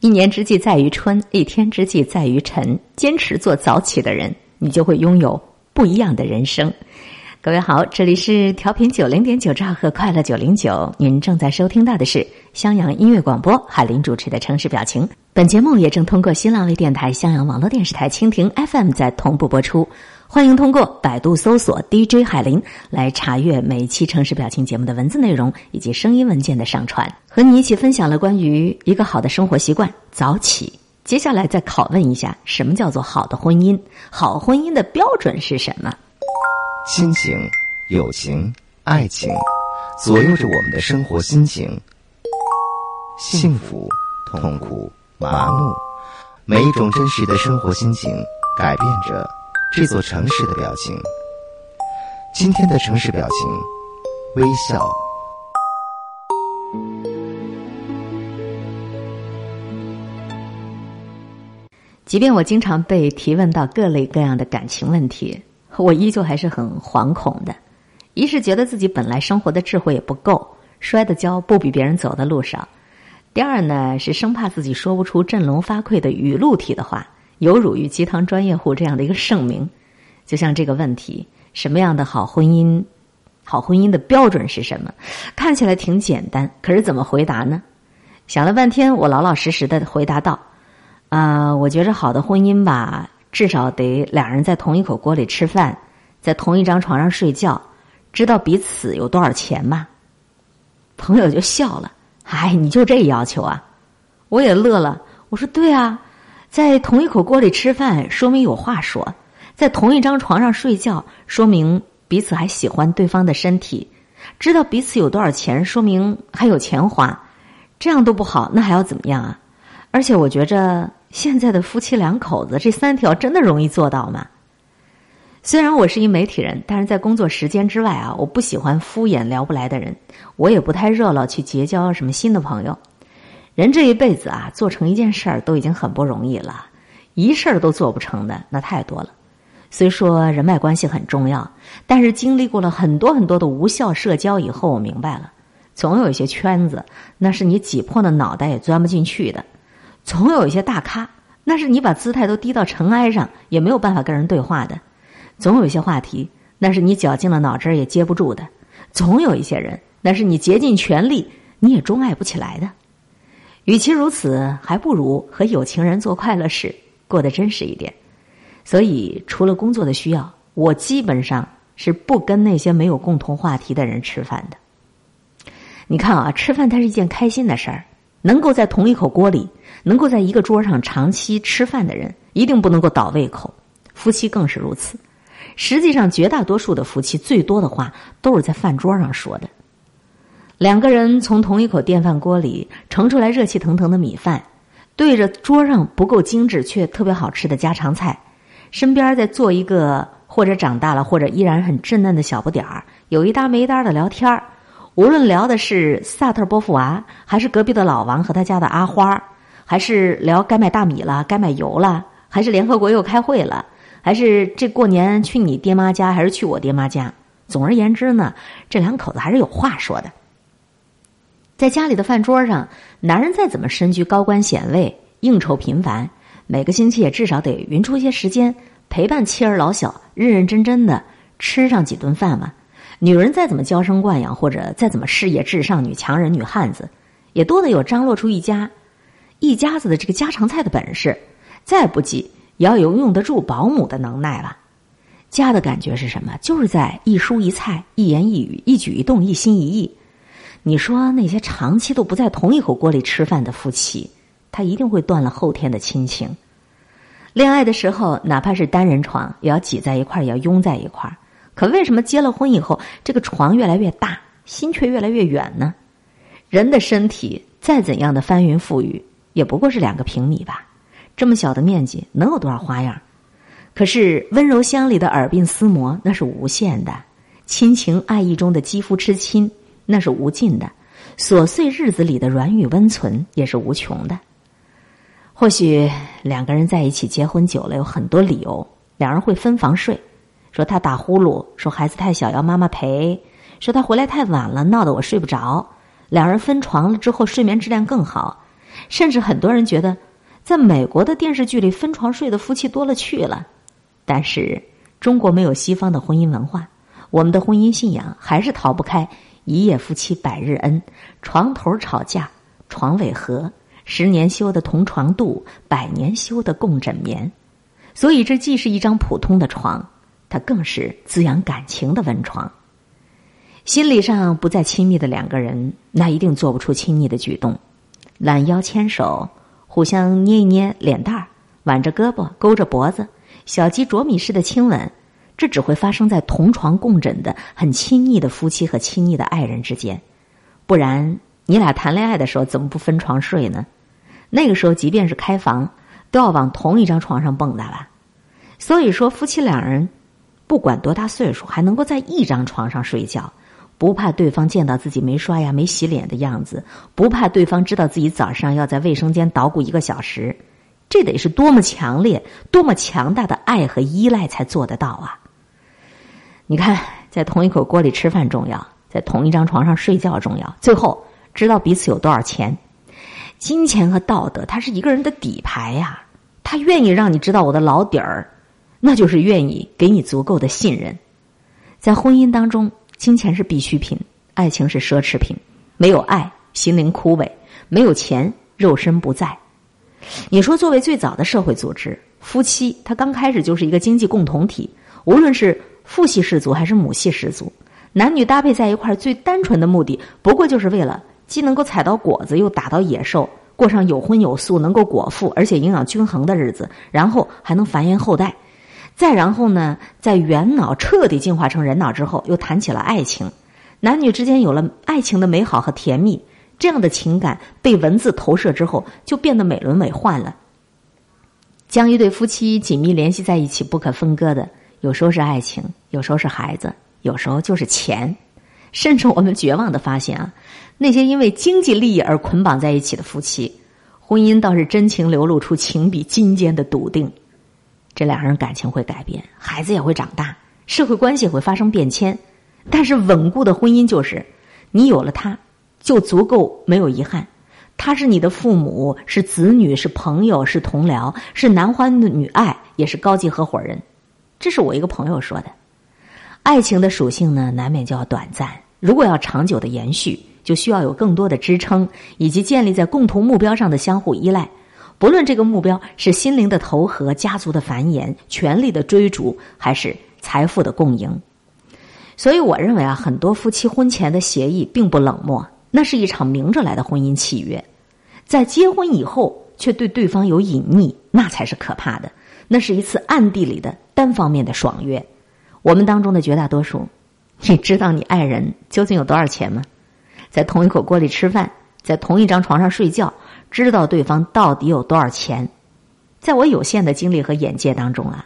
一年之计在于春，一天之计在于晨。坚持做早起的人，你就会拥有不一样的人生。各位好，这里是调频九零点九兆赫快乐九零九，您正在收听到的是襄阳音乐广播海林主持的城市表情。本节目也正通过新浪微电台、襄阳网络电视台、蜻蜓 FM 在同步播出。欢迎通过百度搜索 DJ 海林来查阅每期城市表情节目的文字内容以及声音文件的上传。和你一起分享了关于一个好的生活习惯——早起。接下来再拷问一下，什么叫做好的婚姻？好婚姻的标准是什么？亲情、友情、爱情，左右着我们的生活心情。幸福、痛苦、麻木，每一种真实的生活心情，改变着。这座城市的表情，今天的城市表情，微笑。即便我经常被提问到各类各样的感情问题，我依旧还是很惶恐的。一是觉得自己本来生活的智慧也不够，摔的跤不比别人走的路少；第二呢，是生怕自己说不出振聋发聩的语录体的话。有辱于鸡汤专业户这样的一个盛名，就像这个问题：什么样的好婚姻？好婚姻的标准是什么？看起来挺简单，可是怎么回答呢？想了半天，我老老实实的回答道：“啊，我觉着好的婚姻吧，至少得两人在同一口锅里吃饭，在同一张床上睡觉，知道彼此有多少钱吗。”朋友就笑了：“哎，你就这要求啊？”我也乐了，我说：“对啊。”在同一口锅里吃饭，说明有话说；在同一张床上睡觉，说明彼此还喜欢对方的身体；知道彼此有多少钱，说明还有钱花。这样都不好，那还要怎么样啊？而且我觉着现在的夫妻两口子这三条真的容易做到吗？虽然我是一媒体人，但是在工作时间之外啊，我不喜欢敷衍聊不来的人，我也不太热闹去结交什么新的朋友。人这一辈子啊，做成一件事儿都已经很不容易了，一事儿都做不成的那太多了。虽说人脉关系很重要，但是经历过了很多很多的无效社交以后，我明白了，总有一些圈子，那是你挤破了脑袋也钻不进去的；总有一些大咖，那是你把姿态都低到尘埃上也没有办法跟人对话的；总有一些话题，那是你绞尽了脑汁也接不住的；总有一些人，那是你竭尽全力你也钟爱不起来的。与其如此，还不如和有情人做快乐事，过得真实一点。所以，除了工作的需要，我基本上是不跟那些没有共同话题的人吃饭的。你看啊，吃饭它是一件开心的事儿，能够在同一口锅里，能够在一个桌上长期吃饭的人，一定不能够倒胃口。夫妻更是如此。实际上，绝大多数的夫妻最多的话都是在饭桌上说的。两个人从同一口电饭锅里盛出来热气腾腾的米饭，对着桌上不够精致却特别好吃的家常菜，身边再坐一个或者长大了或者依然很稚嫩的小不点儿，有一搭没一搭的聊天儿。无论聊的是萨特波伏娃，还是隔壁的老王和他家的阿花，还是聊该买大米了、该买油了，还是联合国又开会了，还是这过年去你爹妈家还是去我爹妈家。总而言之呢，这两口子还是有话说的。在家里的饭桌上，男人再怎么身居高官显位、应酬频繁，每个星期也至少得匀出一些时间陪伴妻儿老小，认认真真的吃上几顿饭嘛。女人再怎么娇生惯养，或者再怎么事业至上、女强人、女汉子，也多得有张罗出一家一家子的这个家常菜的本事。再不济，也要有用得住保姆的能耐了。家的感觉是什么？就是在一蔬一菜、一言一语、一举一动、一心一意。你说那些长期都不在同一口锅里吃饭的夫妻，他一定会断了后天的亲情。恋爱的时候，哪怕是单人床，也要挤在一块儿，也要拥在一块儿。可为什么结了婚以后，这个床越来越大，心却越来越远呢？人的身体再怎样的翻云覆雨，也不过是两个平米吧？这么小的面积，能有多少花样？可是温柔乡里的耳鬓厮磨，那是无限的；亲情爱意中的肌肤之亲。那是无尽的，琐碎日子里的软语温存也是无穷的。或许两个人在一起结婚久了，有很多理由，两人会分房睡，说他打呼噜，说孩子太小要妈妈陪，说他回来太晚了，闹得我睡不着。两人分床了之后，睡眠质量更好，甚至很多人觉得，在美国的电视剧里，分床睡的夫妻多了去了。但是中国没有西方的婚姻文化，我们的婚姻信仰还是逃不开“一夜夫妻百日恩”，床头吵架床尾和，十年修的同床度，百年修的共枕眠。所以，这既是一张普通的床，它更是滋养感情的温床。心理上不再亲密的两个人，那一定做不出亲昵的举动，揽腰牵手，互相捏一捏脸蛋儿，挽着胳膊，勾着脖子，小鸡啄米似的亲吻，这只会发生在同床共枕的很亲昵的夫妻和亲昵的爱人之间。不然，你俩谈恋爱的时候怎么不分床睡呢？那个时候，即便是开房，都要往同一张床上蹦跶吧。所以说，夫妻两人不管多大岁数，还能够在一张床上睡觉。不怕对方见到自己没刷牙、没洗脸的样子，不怕对方知道自己早上要在卫生间捣鼓一个小时，这得是多么强烈、多么强大的爱和依赖才做得到啊！你看，在同一口锅里吃饭重要，在同一张床上睡觉重要，最后知道彼此有多少钱。金钱和道德，它是一个人的底牌呀。他愿意让你知道我的老底儿，那就是愿意给你足够的信任。在婚姻当中。金钱是必需品，爱情是奢侈品。没有爱，心灵枯萎；没有钱，肉身不在。你说，作为最早的社会组织，夫妻他刚开始就是一个经济共同体。无论是父系氏族还是母系氏族，男女搭配在一块儿，最单纯的目的，不过就是为了既能够采到果子，又打到野兽，过上有荤有素、能够果腹而且营养均衡的日子，然后还能繁衍后代。再然后呢，在猿脑彻底进化成人脑之后，又谈起了爱情，男女之间有了爱情的美好和甜蜜，这样的情感被文字投射之后，就变得美轮美奂了。将一对夫妻紧密联系在一起、不可分割的，有时候是爱情，有时候是孩子，有时候就是钱，甚至我们绝望的发现啊，那些因为经济利益而捆绑在一起的夫妻，婚姻倒是真情流露出情比金坚的笃定。这两人感情会改变，孩子也会长大，社会关系会发生变迁。但是稳固的婚姻就是，你有了他，就足够没有遗憾。他是你的父母，是子女，是朋友，是同僚，是男欢女爱，也是高级合伙人。这是我一个朋友说的。爱情的属性呢，难免就要短暂。如果要长久的延续，就需要有更多的支撑，以及建立在共同目标上的相互依赖。不论这个目标是心灵的投合、家族的繁衍、权力的追逐，还是财富的共赢，所以我认为啊，很多夫妻婚前的协议并不冷漠，那是一场明着来的婚姻契约。在结婚以后却对对方有隐匿，那才是可怕的。那是一次暗地里的单方面的爽约。我们当中的绝大多数，你知道你爱人究竟有多少钱吗？在同一口锅里吃饭，在同一张床上睡觉。知道对方到底有多少钱，在我有限的经历和眼界当中啊，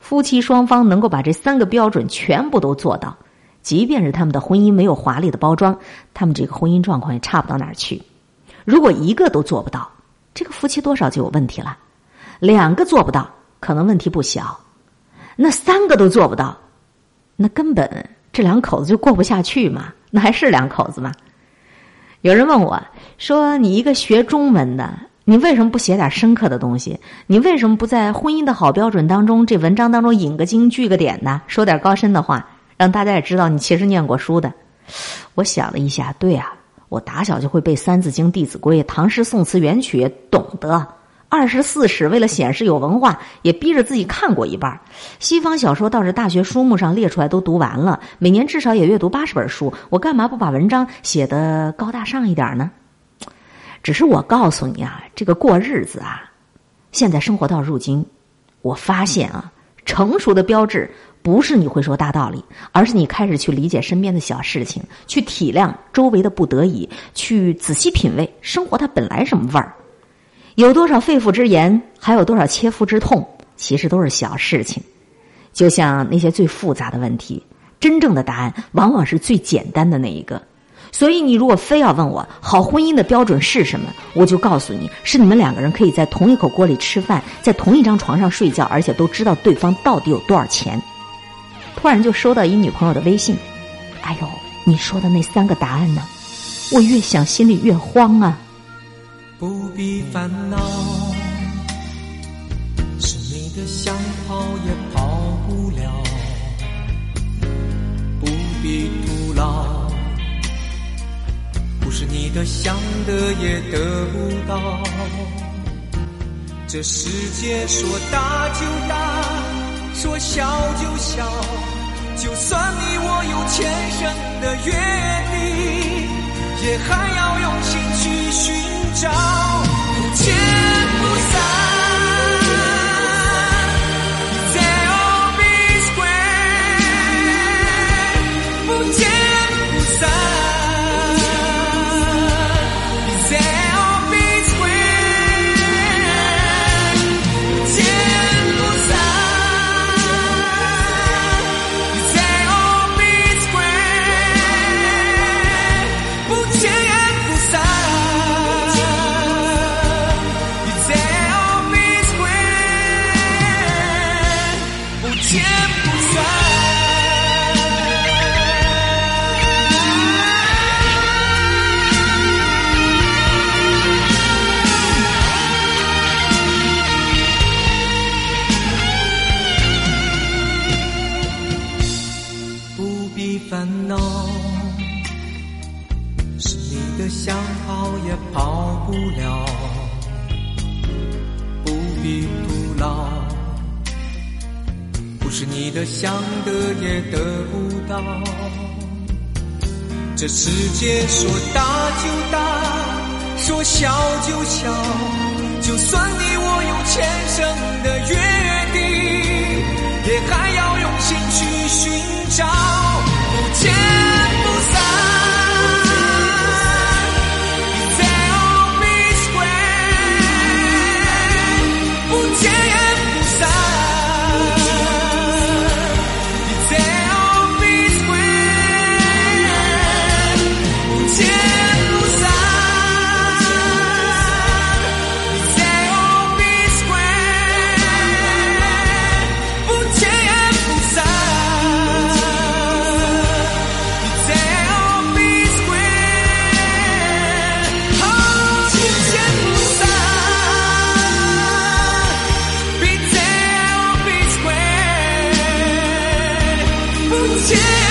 夫妻双方能够把这三个标准全部都做到，即便是他们的婚姻没有华丽的包装，他们这个婚姻状况也差不到哪儿去。如果一个都做不到，这个夫妻多少就有问题了；两个做不到，可能问题不小；那三个都做不到，那根本这两口子就过不下去嘛，那还是两口子吗？有人问我说：“你一个学中文的，你为什么不写点深刻的东西？你为什么不在婚姻的好标准当中，这文章当中引个经、句个点呢？说点高深的话，让大家也知道你其实念过书的。”我想了一下，对啊，我打小就会背《三字经》《弟子规》，唐诗宋词元曲懂得。二十四史为了显示有文化，也逼着自己看过一半西方小说倒是大学书目上列出来都读完了，每年至少也阅读八十本书。我干嘛不把文章写得高大上一点呢？只是我告诉你啊，这个过日子啊，现在生活到如今，我发现啊，成熟的标志不是你会说大道理，而是你开始去理解身边的小事情，去体谅周围的不得已，去仔细品味生活它本来什么味儿。有多少肺腑之言，还有多少切肤之痛，其实都是小事情。就像那些最复杂的问题，真正的答案往往是最简单的那一个。所以，你如果非要问我好婚姻的标准是什么，我就告诉你是你们两个人可以在同一口锅里吃饭，在同一张床上睡觉，而且都知道对方到底有多少钱。突然就收到一女朋友的微信，哎呦，你说的那三个答案呢？我越想心里越慌啊。不必烦恼，是你的想跑也跑不了，不必徒劳，的想得也得不到。这世界说大就大，说小就小，就算你我有前生的约定，也还要用心去寻找，不见烦恼，是你的想跑也跑不了，不必徒劳，不是你的想得也得不到。这世界说大就大，说小就小，就算不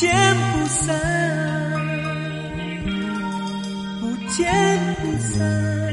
不见不散，不见不散，